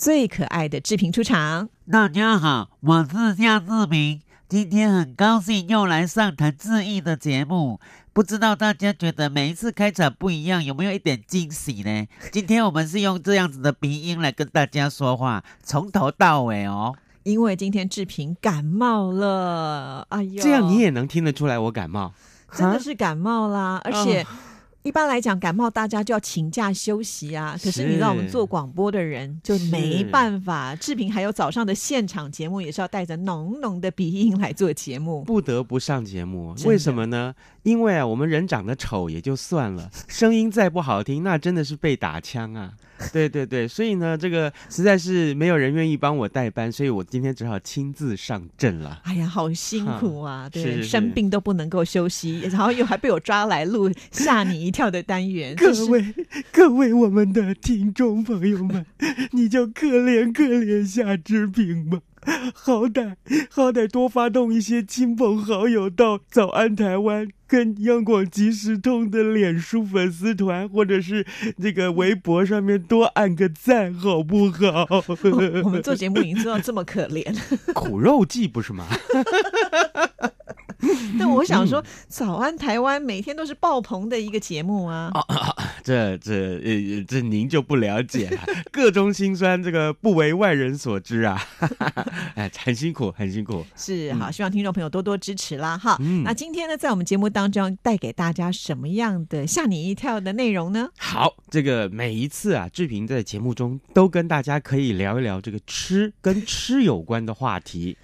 最可爱的志平出场。大家好，我是夏志平，今天很高兴又来上谈志毅的节目。不知道大家觉得每一次开场不一样，有没有一点惊喜呢？今天我们是用这样子的鼻音来跟大家说话，从头到尾哦。因为今天志平感冒了，哎呦，这样你也能听得出来我感冒，真的是感冒啦，而且。一般来讲，感冒大家就要请假休息啊。可是你知道，我们做广播的人就没办法。志平还有早上的现场节目，也是要带着浓浓的鼻音来做节目，不得不上节目。为什么呢？因为啊，我们人长得丑也就算了，声音再不好听，那真的是被打枪啊。对对对，所以呢，这个实在是没有人愿意帮我代班，所以我今天只好亲自上阵了。哎呀，好辛苦啊！对，生病都不能够休息，然后又还被我抓来录吓你一跳的单元。各位各位，我们的听众朋友们，你就可怜可怜夏之平吧。好歹好歹多发动一些亲朋好友到早安台湾跟央广即时通的脸书粉丝团或者是这个微博上面多按个赞，好不好？我们做节目已经做到这么可怜，苦肉计不是吗？但我想说，早安台湾每天都是爆棚的一个节目啊！这这呃这您就不了解了，各中辛酸，这个不为外人所知啊！哎，很辛苦，很辛苦。是好，希望听众朋友多多支持啦！哈，那今天呢，在我们节目当中带给大家什么样的吓你一跳的内容呢？好，这个每一次啊，志平在节目中都跟大家可以聊一聊这个吃跟吃有关的话题。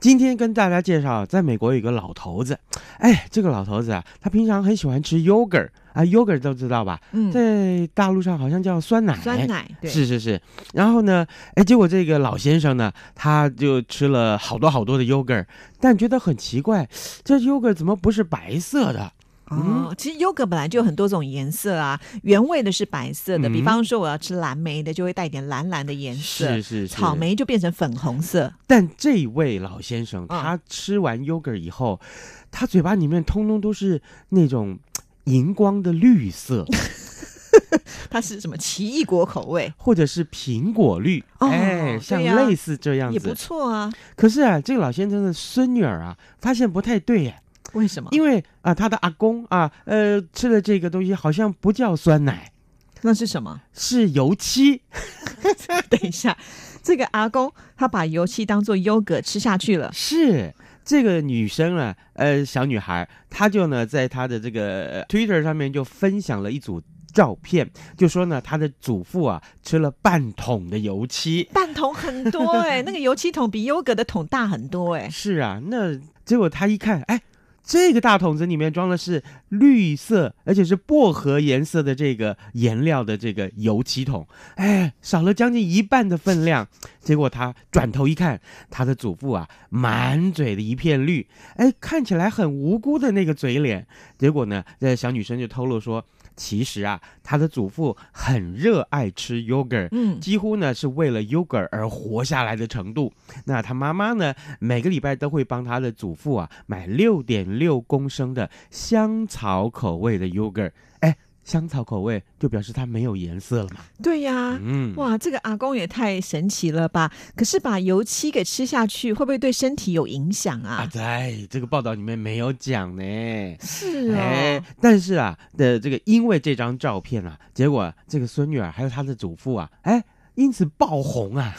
今天跟大家介绍，在美国有一个老头子，哎，这个老头子啊，他平常很喜欢吃 yogurt 啊，yogurt 都知道吧？嗯，在大陆上好像叫酸奶，酸奶，对，是是是。然后呢，哎，结果这个老先生呢，他就吃了好多好多的 yogurt，但觉得很奇怪，这 yogurt 怎么不是白色的？哦，其实优格本来就有很多种颜色啊，原味的是白色的，比方说我要吃蓝莓的，就会带点蓝蓝的颜色，是是，草莓就变成粉红色。但这位老先生他吃完优格以后，他嘴巴里面通通都是那种荧光的绿色，它是什么奇异果口味，或者是苹果绿？哎，像类似这样子也不错啊。可是啊，这个老先生的孙女儿啊，发现不太对耶。为什么？因为啊，他的阿公啊，呃，吃了这个东西好像不叫酸奶，那是什么？是油漆。等一下，这个阿公他把油漆当做优格吃下去了。是这个女生啊，呃，小女孩，她就呢，在她的这个 Twitter 上面就分享了一组照片，就说呢，她的祖父啊吃了半桶的油漆，半桶很多哎，那个油漆桶比优格的桶大很多哎。是啊，那结果他一看，哎。这个大桶子里面装的是绿色，而且是薄荷颜色的这个颜料的这个油漆桶，哎，少了将近一半的分量。结果他转头一看，他的祖父啊，满嘴的一片绿，哎，看起来很无辜的那个嘴脸。结果呢，这小女生就透露说。其实啊，他的祖父很热爱吃 yogurt，嗯，几乎呢是为了 yogurt 而活下来的程度。那他妈妈呢，每个礼拜都会帮他的祖父啊买六点六公升的香草口味的 yogurt。香草口味就表示它没有颜色了嘛？对呀，嗯，哇，这个阿公也太神奇了吧！可是把油漆给吃下去，会不会对身体有影响啊？啊在这个报道里面没有讲呢。是啊，但是啊的这个，因为这张照片啊，结果这个孙女儿还有她的祖父啊，哎，因此爆红啊！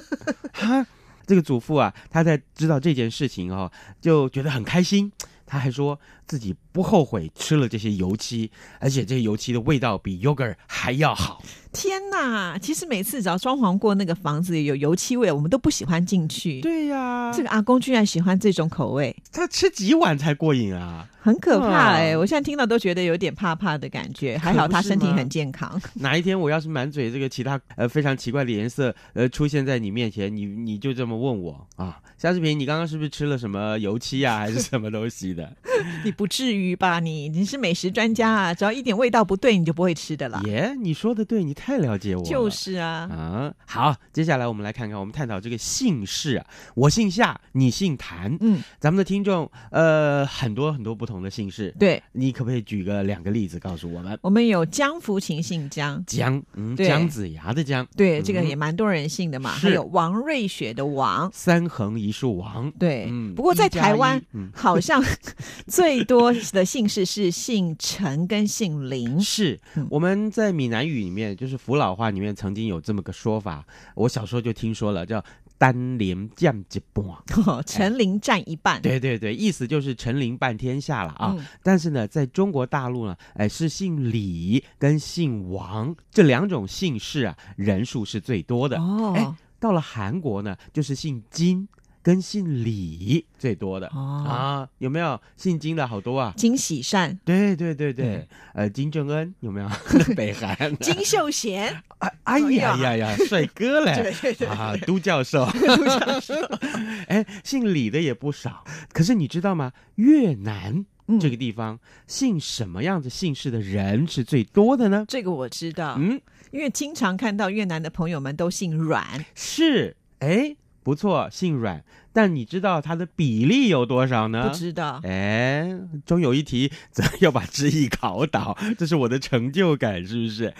哈，这个祖父啊，他在知道这件事情哦，就觉得很开心。他还说自己不后悔吃了这些油漆，而且这些油漆的味道比 yogurt 还要好。天哪！其实每次只要装潢过那个房子有油漆味，我们都不喜欢进去。对呀，这个阿公居然喜欢这种口味，他吃几碗才过瘾啊？很可怕哎、啊我现在听到都觉得有点怕怕的感觉。还好他身体很健康。哪一天我要是满嘴这个其他呃非常奇怪的颜色呃出现在你面前，你你就这么问我啊，夏志平，你刚刚是不是吃了什么油漆啊，还是什么东西的？你不至于吧？你你是美食专家啊，只要一点味道不对，你就不会吃的了。耶，你说的对，你太了解我了。就是啊，啊，好，接下来我们来看看，我们探讨这个姓氏啊，我姓夏，你姓谭，嗯，咱们的听众呃很多很多不同的姓氏，对，你可不可以举个两个例子告诉我们？我们有江福琴姓江，姜，嗯，姜子牙的姜，对，这个嗯也蛮多人姓的嘛。还有王瑞雪的王，三横一竖王，对。嗯不过在台湾，嗯，好像 最多的姓氏是姓陈跟姓林。是嗯我们在闽南语里面，就是福老话里面曾经有这么个说法，我小时候就听说了，叫单连降一半。陈林占一半。对对对，意思就是陈林半天下了啊。嗯但是呢，在中国大陆呢，哎，是姓李跟姓王这两种姓氏啊，人数是最多的。哦哎到了韩国呢，就是姓金跟姓李最多的、哦，啊，有没有？姓金的好多啊？金喜善、对对对对，嗯呃，金正恩有没有？北韩。金秀贤，哎哎呀呀。呀，帅哥嘞！对对对啊，都教授，哎，姓李的也不少。可是你知道吗？越南嗯。这个地方，姓什么样子姓氏的人是最多的呢？这个我知道，嗯，因为经常看到越南的朋友们都姓阮，是，哎，不错，姓阮。但你知道它的比例有多少呢？不知道。哎，终有一题则要把知意考倒，这是我的成就感，是不是？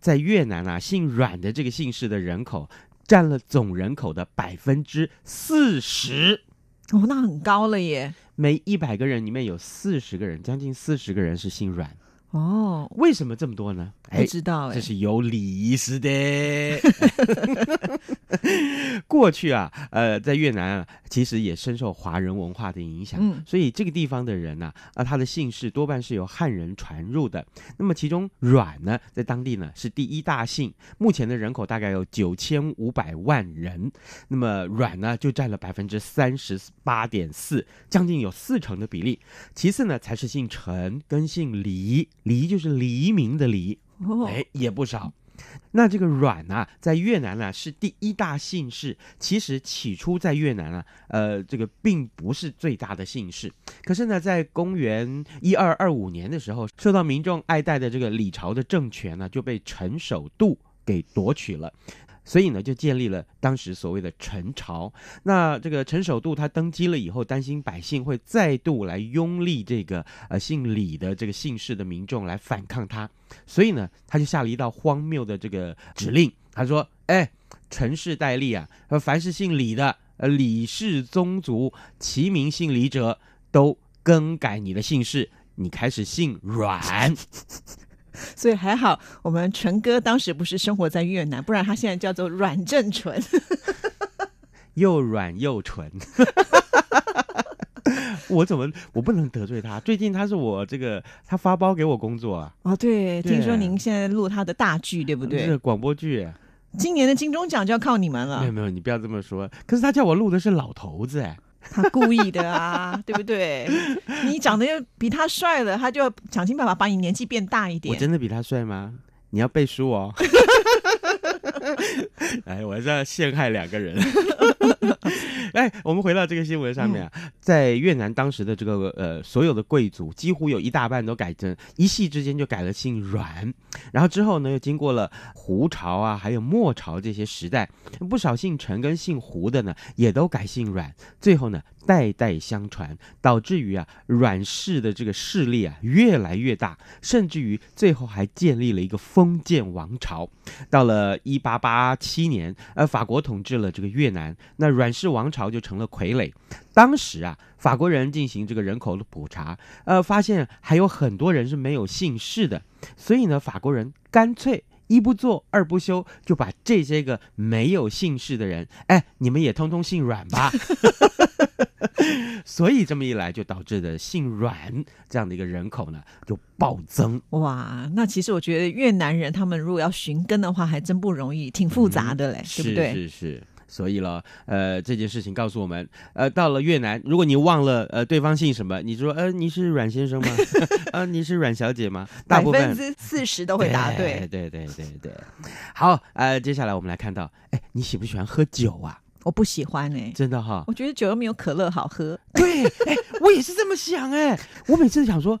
在越南啊，姓阮的这个姓氏的人口占了总人口的百分之四十，哦，那很高了耶。每一百个人里面有四十个人，将近四十个人是姓阮。哦，为什么这么多呢？不知道哎这。是有礼仪式的。过去啊，呃，在越南啊，其实也深受华人文化的影响，嗯所以这个地方的人呢、啊，他的姓氏多半是由汉人传入的。那么其中阮呢，在当地呢是第一大姓，目前的人口大概有九千五百万人，那么阮呢就占了百分之三十八点四，将近有四成的比例。其次呢，才是姓陈跟姓黎，黎就是黎明的黎，哦，哎，也不少。那这个阮啊，在越南呢、是第一大姓氏。其实起初在越南啊，呃，这个并不是最大的姓氏。可是呢，在公元一二二五年的时候，受到民众爱戴的这个李朝的政权呢，就被陈守度给夺取了。所以呢，就建立了当时所谓的陈朝。那这个陈守度他登基了以后，担心百姓会再度来拥立这个呃姓李的这个姓氏的民众来反抗他，所以呢，他就下了一道荒谬的这个指令，他说：“哎，陈氏戴笠啊，凡是姓李的，呃，李氏宗族，其名姓李者，都更改你的姓氏，你开始姓阮。” 所以还好，我们纯哥当时不是生活在越南，不然他现在叫做阮正淳。又软又纯。我怎么我不能得罪他？最近他是我这个他发包给我工作啊，哦，对，对听说您现在录他的大剧，对不这对是？广播剧。今年的金钟奖就要靠你们了没有。没有，你不要这么说。可是他叫我录的是老头子哎，他故意的啊，对不对？你长得又比他帅了，他就要想尽办法把你年纪变大一点我点。真的比他帅吗？你要背书哦。哎，我还是要陷害两个人。哎，我们回到这个新闻上面啊，在越南当时的这个呃所有的贵族，几乎有一大半都改成一系之间就改了姓阮，然后之后呢又经过了胡朝啊，还有末朝这些时代，不少姓陈跟姓胡的呢也都改姓阮，最后呢代代相传，导致于啊阮氏的这个势力啊越来越大，甚至于最后还建立了一个封建王朝。到了一八八七年，呃，法国统治了这个越南，那阮氏王朝就成了傀儡。当时啊，法国人进行这个人口的普查，呃，发现还有很多人是没有姓氏的，所以呢，法国人干脆一不做二不休，就把这些个没有姓氏的人，哎，你们也通通姓阮吧。所以这么一来，就导致的姓阮这样的一个人口呢，就暴增。哇，那其实我觉得越南人他们如果要寻根的话，还真不容易，挺复杂的嘞，对不对？是是是。所以了，呃，这件事情告诉我们，呃，到了越南，如果你忘了呃对方姓什么，你说呃你是阮先生吗？啊，你是阮小姐吗？大百部分分之四十都会答对。对对对对。好，呃，接下来我们来看到，哎，你喜不喜欢喝酒啊？我不喜欢哎、真的哈。我觉得酒又没有可乐好喝。对，哎，我也是这么想哎。我每次想说，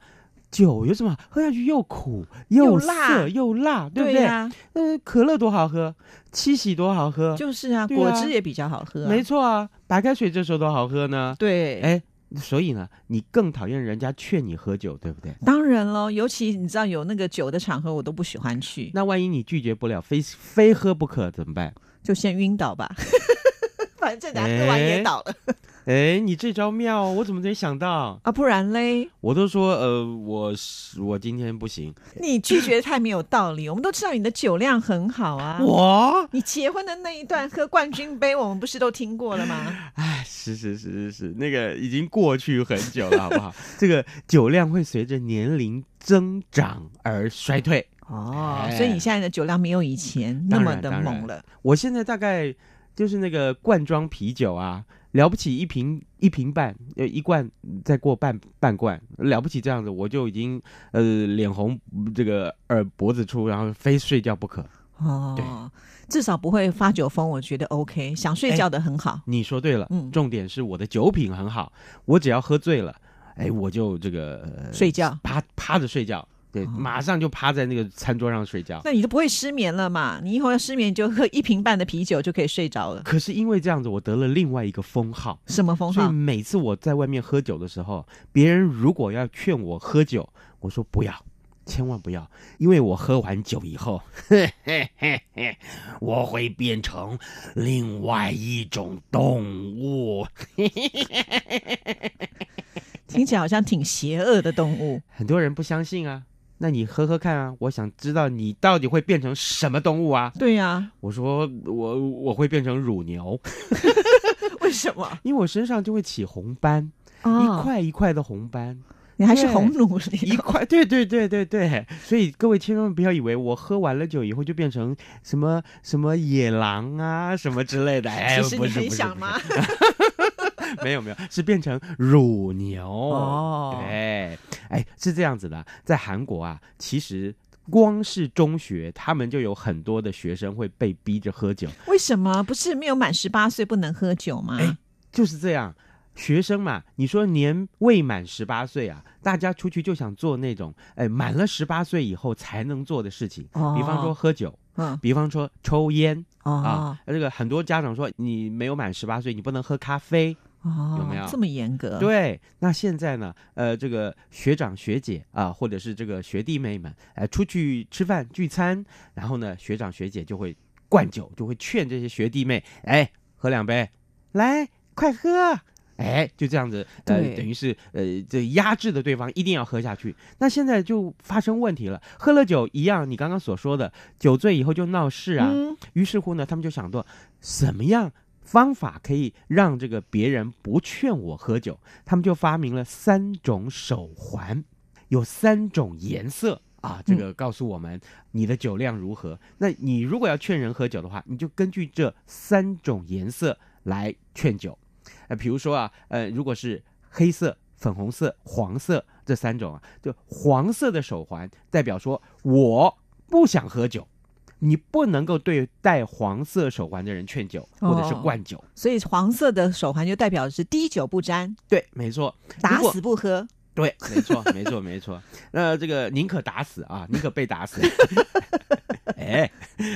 酒有什么喝下去又苦又涩辣又辣，对不对？呀、呃，可乐多好喝，七喜多好喝，就是啊，啊果汁也比较好喝、啊。没错啊，白开水这时候多好喝呢。对，哎，所以呢，你更讨厌人家劝你喝酒，对不对？当然喽，尤其你知道有那个酒的场合，我都不喜欢去，那万一你拒绝不了，非非喝不可怎么办？就先晕倒吧。反正等下喝完也倒了、哎，你这招妙哦，我怎么没想到？啊，不然嘞，我都说，呃，我是我今天不行，你拒绝太没有道理。我们都知道你的酒量很好啊，我，你结婚的那一段喝冠军杯，我们不是都听过了吗？哎，是是是是是，那个已经过去很久了，好不好？这个酒量会随着年龄增长而衰退。哦哎，所以你现在的酒量没有以前那么的猛了。我现在大概就是那个罐装啤酒啊，了不起一瓶一瓶半，呃一罐再过半半罐，了不起这样子，我就已经呃脸红，这个耳脖子粗，然后非睡觉不可。哦，至少不会发酒疯，我觉得 OK。想睡觉的很好，你说对了，嗯。重点是我的酒品很好，我只要喝醉了，哎，我就这个、呃睡觉。趴趴着睡觉，马上就趴在那个餐桌上睡觉。那你就不会失眠了嘛？你以后要失眠就喝一瓶半的啤酒就可以睡着了。可是因为这样子，我得了另外一个封号。什么封所以号？每次我在外面喝酒的时候，别人如果要劝我喝酒，我说不要，千万不要，因为我喝完酒以后，嘿嘿嘿嘿，我会变成另外一种动物。听起来好像挺邪恶的动物。很多人不相信啊，那你喝喝看啊，我想知道你到底会变成什么动物啊？对呀、我说我我会变成乳牛，为什么？因为我身上就会起红斑，一哦，块一块的红斑。你还是红奴一块，对对对对对，所以各位千万不要以为我喝完了酒以后就变成什么什么野狼啊什么之类的，哎，其实你很不是不是想吗？？没有没有，是变成乳牛哦对，哎，是这样子的，在韩国啊，其实光是中学，他们就有很多的学生会被逼着喝酒，为什么不是没有满十八岁不能喝酒吗？哎就是这样。学生嘛，你说年未满十八岁啊，大家出去就想做那种，哎，满了十八岁以后才能做的事情，哦比方说喝酒，嗯比方说抽烟哦啊。这个很多家长说，你没有满十八岁，你不能喝咖啡。哦，有没有这么严格？，对，那现在呢，呃，这个学长学姐啊，或者是这个学弟妹们，哎、出去吃饭聚餐，然后呢，学长学姐就会灌酒，就会劝这些学弟妹，哎，喝两杯，来，快喝。哎，就这样子，呃，等于是呃，这压制的对方一定要喝下去。那现在就发生问题了，喝了酒一样，你刚刚所说的，酒醉以后就闹事啊。嗯，于是乎呢，他们就想到怎么样方法可以让这个别人不劝我喝酒，他们就发明了三种手环，有三种颜色。啊，这个告诉我们你的酒量如何。那你如果要劝人喝酒的话，你就根据这三种颜色来劝酒。呃，比如说啊，呃，如果是黑色、粉红色、黄色这三种啊，就黄色的手环代表说我不想喝酒，你不能够对戴黄色手环的人劝酒或者是哦灌酒。所以黄色的手环就代表的是滴酒不沾，对，没错，打死不喝。对，没错，没错，没错。那这个宁可打死啊，宁可被打死。哎，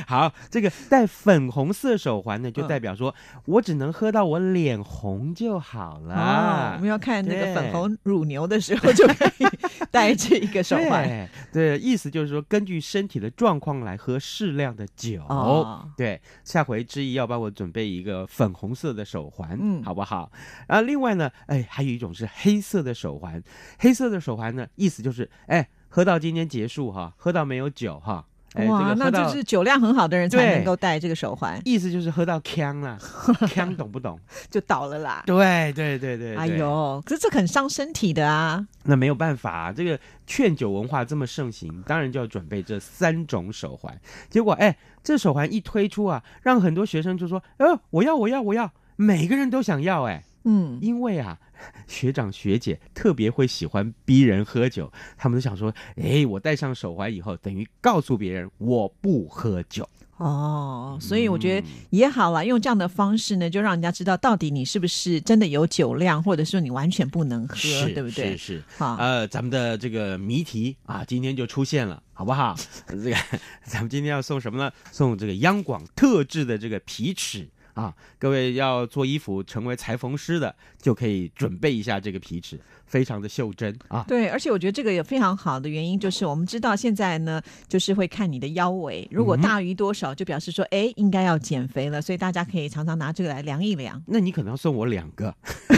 好，这个戴粉红色手环呢，就嗯代表说、我只能喝到我脸红就好哦，了。我们要看那个粉红乳牛的时候，就可以 戴这一个手环。对，对，意思就是说，根据身体的状况来喝适量的酒。哦，对，下回之意要帮我准备一个粉红色的手环，嗯好不好？然后另外呢，哎，还有一种是黑色的手环，黑色的手环呢，意思就是，哎，喝到今天结束哈，喝到没有酒哈，哇，那就是酒量很好的人才能够戴这个手环，意思就是喝到呛了，呛懂不懂？就倒了啦。对对对对，哎呦，可是这很伤身体的啊！那没有办法、啊，这个劝酒文化这么盛行，当然就要准备这三种手环。结果，哎，这手环一推出啊，让很多学生就说：“呃，我要，我要，我要！”每个人都想要，哎，嗯，因为啊，学长学姐特别会喜欢逼人喝酒，他们都想说：“哎，我戴上手环以后，等于告诉别人我不喝酒。哦，所以我觉得嗯也好啦，用这样的方式呢，就让人家知道到底你是不是真的有酒量，或者说你完全不能喝，对不对是？是。好，呃，咱们的这个谜题啊，今天就出现了，好不好？这个 咱们今天要送什么呢？送这个央广特制的这个皮尺啊，各位要做衣服成为裁缝师的，就可以准备一下这个皮尺，非常的袖珍啊。对，而且我觉得这个也非常好的原因就是，我们知道现在呢，就是会看你的腰围，如果嗯大于多少，就表示说，哎，应该要减肥了，所以大家可以常常拿这个来量一量。那你可能要送我两个，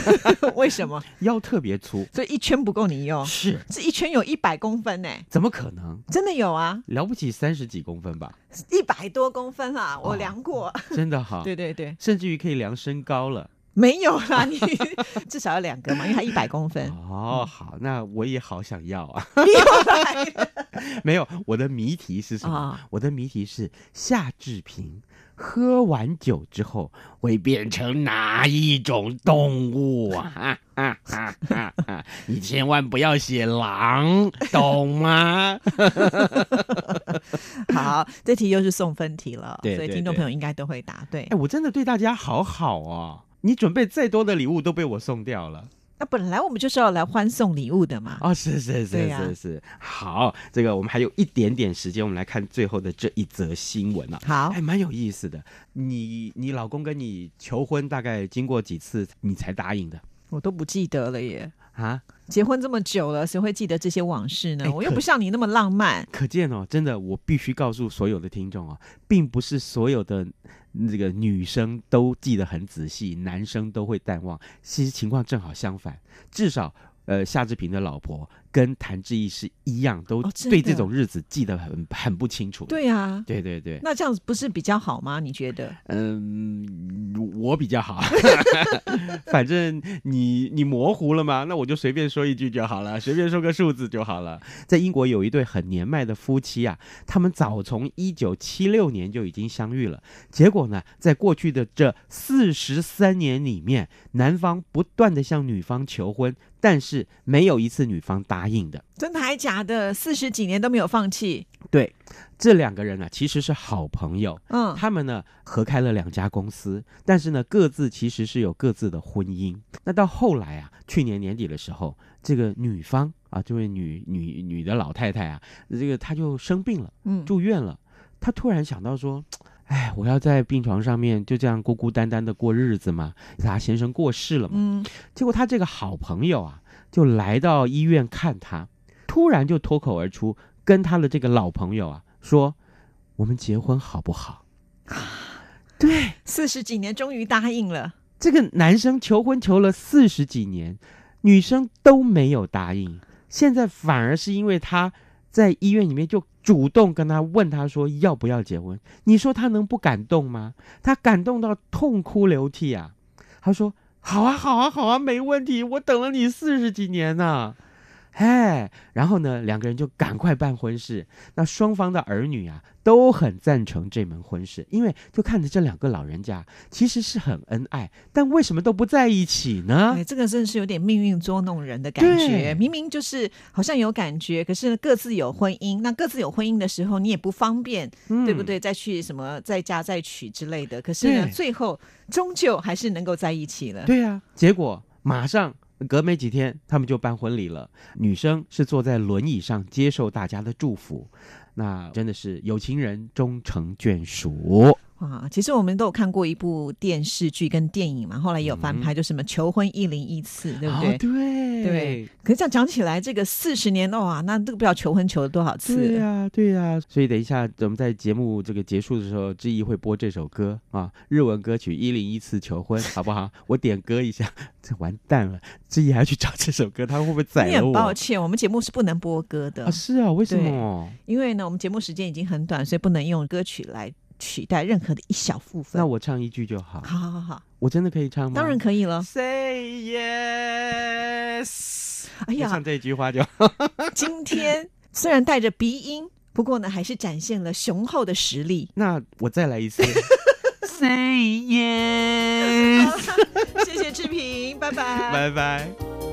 为什么？腰特别粗，所以一圈不够你用，是这一圈有一百公分呢，怎么可能？真的有啊，了不起三十几公分吧，一百多公分啊，我哦量过。真的好。对对对，甚至于可以量身高了。没有啦，你至少要两个嘛，因为它一百公分。哦，好，那我也好想要啊。你又来了没有，我的谜题是什么？啊我的谜题是夏志平喝完酒之后会变成哪一种动物啊？哈哈哈哈哈！你千万不要写狼，懂吗？好，这题又是送分题了，对对所以听众朋友应该都会答对哎，。我真的对大家好好哦。你准备再多的礼物都被我送掉了那本来我们就是要来欢送礼物的嘛。哦！是是是是是，好，这个我们还有一点点时间，我们来看最后的这一则新闻啊。好还，蛮有意思的。你你老公跟你求婚，大概经过几次你才答应的我都不记得了耶。啊？结婚这么久了，谁会记得这些往事呢？我又不像你那么浪漫。可见哦，真的，我必须告诉所有的听众哦，并不是所有的这个女生都记得很仔细，男生都会淡忘。其实情况正好相反，至少呃，夏志平的老婆跟谭志毅是一样，都对这种日子记得很很不清楚。对啊，对对对，那这样子不是比较好吗？你觉得？嗯，我比较好，反正你你模糊了嘛，那我就随便说一句就好了，随便说个数字就好了。在英国有一对很年迈的夫妻啊，他们早从一九七六年就已经相遇了，结果呢，在过去的这四十三年里面，男方不断的向女方求婚，但是没有一次女方答应的。真的还假的？四十几年都没有放弃。对，这两个人呢、其实是好朋友，嗯，他们呢合开了两家公司，但是呢各自其实是有各自的婚姻。那到后来啊，去年年底的时候，这个女方啊，这位女女女的老太太啊，这个她就生病了，嗯，住院了。她突然想到说，哎，我要在病床上面就这样孤孤单单的过日子嘛？她先生过世了嘛。嗯，结果她这个好朋友啊，就来到医院看他，突然就脱口而出，跟他的这个老朋友啊说：“我们结婚好不好？”对，四十几年终于答应了。这个男生求婚求了四十几年，女生都没有答应，现在反而是因为他在医院里面就主动跟他问他说要不要结婚，你说他能不感动吗？他感动到痛哭流涕啊！他说：“好啊，好啊，好啊，没问题，我等了你四十几年呢、哎，然后呢，两个人就赶快办婚事。那双方的儿女啊，都很赞成这门婚事，因为就看着这两个老人家其实是很恩爱，但为什么都不在一起呢？哎，这个真的是有点命运捉弄人的感觉。对明明就是好像有感觉，可是各自有婚姻。那各自有婚姻的时候，你也不方便，嗯对不？对？再去什么再嫁再娶之类的。可是呢，最后终究还是能够在一起了。对呀、结果马上隔没几天，他们就办婚礼了。女生是坐在轮椅上接受大家的祝福，那真的是有情人终成眷属。啊，其实我们都有看过一部电视剧跟电影嘛，后来也有翻拍，就什么求婚一零一次，对不对？哦对，对，可是这样讲起来，这个四十年哇，那这个不知道求婚求了多少次。对呀、对呀、所以等一下我们在节目这个结束的时候，志毅会播这首歌啊，日文歌曲《一零一次求婚》，好不好？我点歌一下，这完蛋了，志毅还要去找这首歌，他会不会宰我？很抱歉，我们节目是不能播歌的，啊，是啊，为什么？因为呢，我们节目时间已经很短，所以不能用歌曲来取代任何的一小部分。那我唱一句就好，好好好好，我真的可以唱吗？当然可以了。Say yes。哎呀唱，这句话就 今天虽然带着鼻音，不过呢，还是展现了雄厚的实力。那我再来一次。Say yes。谢谢志平，拜拜。拜拜。